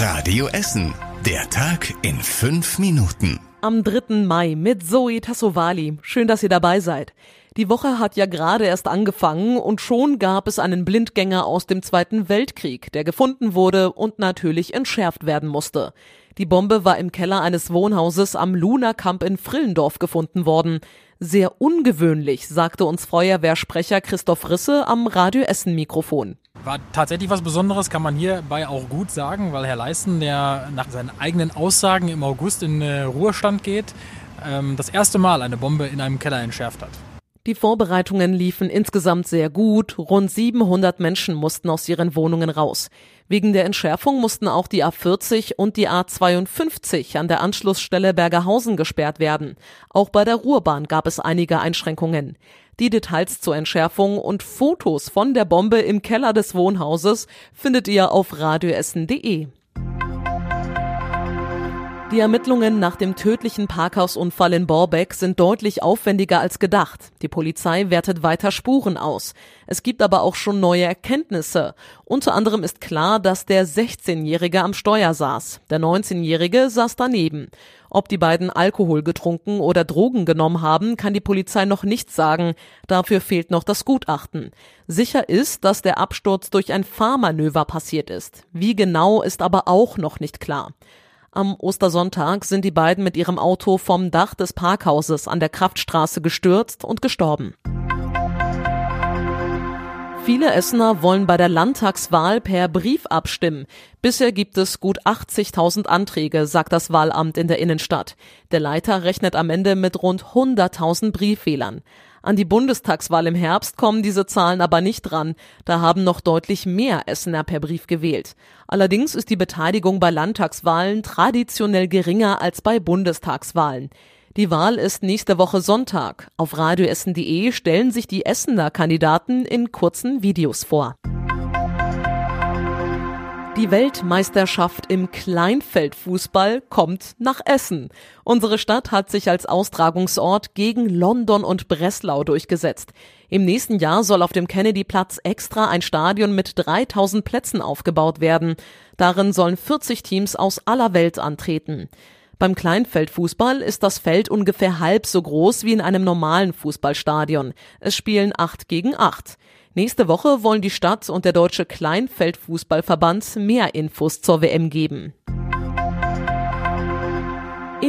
Radio Essen. Der Tag in fünf Minuten. Am 3. Mai mit Zoe Tassovali. Schön, dass ihr dabei seid. Die Woche hat ja gerade erst angefangen und schon gab es einen Blindgänger aus dem Zweiten Weltkrieg, der gefunden wurde und natürlich entschärft werden musste. Die Bombe war im Keller eines Wohnhauses am Luna Camp in Frillendorf gefunden worden. Sehr ungewöhnlich, sagte uns Feuerwehrsprecher Christoph Risse am Radio Essen Mikrofon. War tatsächlich was Besonderes, kann man hierbei auch gut sagen, weil Herr Leisten, der nach seinen eigenen Aussagen im August in äh, Ruhestand geht, ähm, das erste Mal eine Bombe in einem Keller entschärft hat. Die Vorbereitungen liefen insgesamt sehr gut. Rund 700 Menschen mussten aus ihren Wohnungen raus. Wegen der Entschärfung mussten auch die A40 und die A52 an der Anschlussstelle Bergerhausen gesperrt werden. Auch bei der Ruhrbahn gab es einige Einschränkungen. Die Details zur Entschärfung und Fotos von der Bombe im Keller des Wohnhauses findet ihr auf radioessen.de. Die Ermittlungen nach dem tödlichen Parkhausunfall in Borbeck sind deutlich aufwendiger als gedacht. Die Polizei wertet weiter Spuren aus. Es gibt aber auch schon neue Erkenntnisse. Unter anderem ist klar, dass der 16-Jährige am Steuer saß. Der 19-Jährige saß daneben. Ob die beiden Alkohol getrunken oder Drogen genommen haben, kann die Polizei noch nicht sagen. Dafür fehlt noch das Gutachten. Sicher ist, dass der Absturz durch ein Fahrmanöver passiert ist. Wie genau ist aber auch noch nicht klar. Am Ostersonntag sind die beiden mit ihrem Auto vom Dach des Parkhauses an der Kraftstraße gestürzt und gestorben. Viele Essener wollen bei der Landtagswahl per Brief abstimmen. Bisher gibt es gut 80.000 Anträge, sagt das Wahlamt in der Innenstadt. Der Leiter rechnet am Ende mit rund 100.000 Briefwählern. An die Bundestagswahl im Herbst kommen diese Zahlen aber nicht dran. Da haben noch deutlich mehr Essener per Brief gewählt. Allerdings ist die Beteiligung bei Landtagswahlen traditionell geringer als bei Bundestagswahlen. Die Wahl ist nächste Woche Sonntag. Auf radioessen.de stellen sich die Essener Kandidaten in kurzen Videos vor. Die Weltmeisterschaft im Kleinfeldfußball kommt nach Essen. Unsere Stadt hat sich als Austragungsort gegen London und Breslau durchgesetzt. Im nächsten Jahr soll auf dem Kennedy-Platz extra ein Stadion mit 3000 Plätzen aufgebaut werden. Darin sollen 40 Teams aus aller Welt antreten. Beim Kleinfeldfußball ist das Feld ungefähr halb so groß wie in einem normalen Fußballstadion. Es spielen acht gegen acht. Nächste Woche wollen die Stadt und der Deutsche Kleinfeldfußballverband mehr Infos zur WM geben.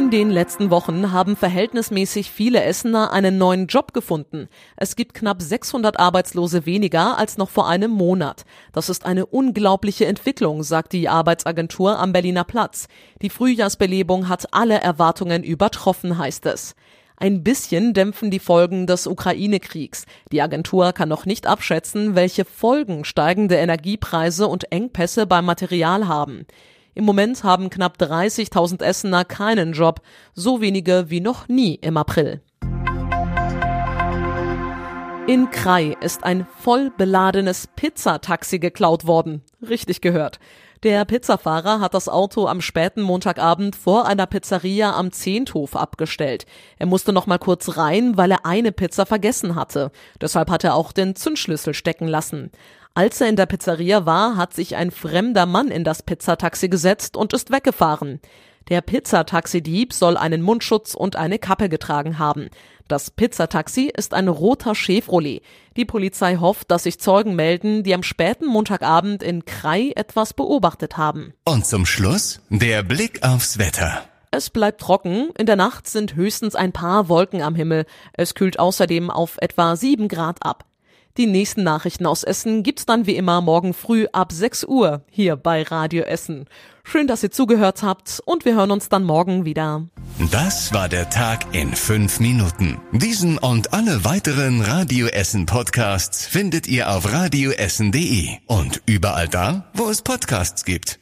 In den letzten Wochen haben verhältnismäßig viele Essener einen neuen Job gefunden. Es gibt knapp 600 Arbeitslose weniger als noch vor einem Monat. Das ist eine unglaubliche Entwicklung, sagt die Arbeitsagentur am Berliner Platz. Die Frühjahrsbelebung hat alle Erwartungen übertroffen, heißt es. Ein bisschen dämpfen die Folgen des Ukraine-Kriegs. Die Agentur kann noch nicht abschätzen, welche Folgen steigende Energiepreise und Engpässe beim Material haben. Im Moment haben knapp 30.000 Essener keinen Job, so wenige wie noch nie im April. In Krai ist ein voll beladenes Pizzataxi geklaut worden. Richtig gehört. Der Pizzafahrer hat das Auto am späten Montagabend vor einer Pizzeria am Zehnthof abgestellt. Er musste noch mal kurz rein, weil er eine Pizza vergessen hatte. Deshalb hat er auch den Zündschlüssel stecken lassen. Als er in der Pizzeria war, hat sich ein fremder Mann in das Pizzataxi gesetzt und ist weggefahren. Der Pizzataxidieb soll einen Mundschutz und eine Kappe getragen haben. Das Pizzataxi ist ein roter Chevrolet. Die Polizei hofft, dass sich Zeugen melden, die am späten Montagabend in Krai etwas beobachtet haben. Und zum Schluss der Blick aufs Wetter. Es bleibt trocken, in der Nacht sind höchstens ein paar Wolken am Himmel. Es kühlt außerdem auf etwa sieben Grad ab. Die nächsten Nachrichten aus Essen gibt's dann wie immer morgen früh ab 6 Uhr hier bei Radio Essen. Schön, dass ihr zugehört habt und wir hören uns dann morgen wieder. Das war der Tag in fünf Minuten. Diesen und alle weiteren Radio Essen Podcasts findet ihr auf radioessen.de und überall da, wo es Podcasts gibt.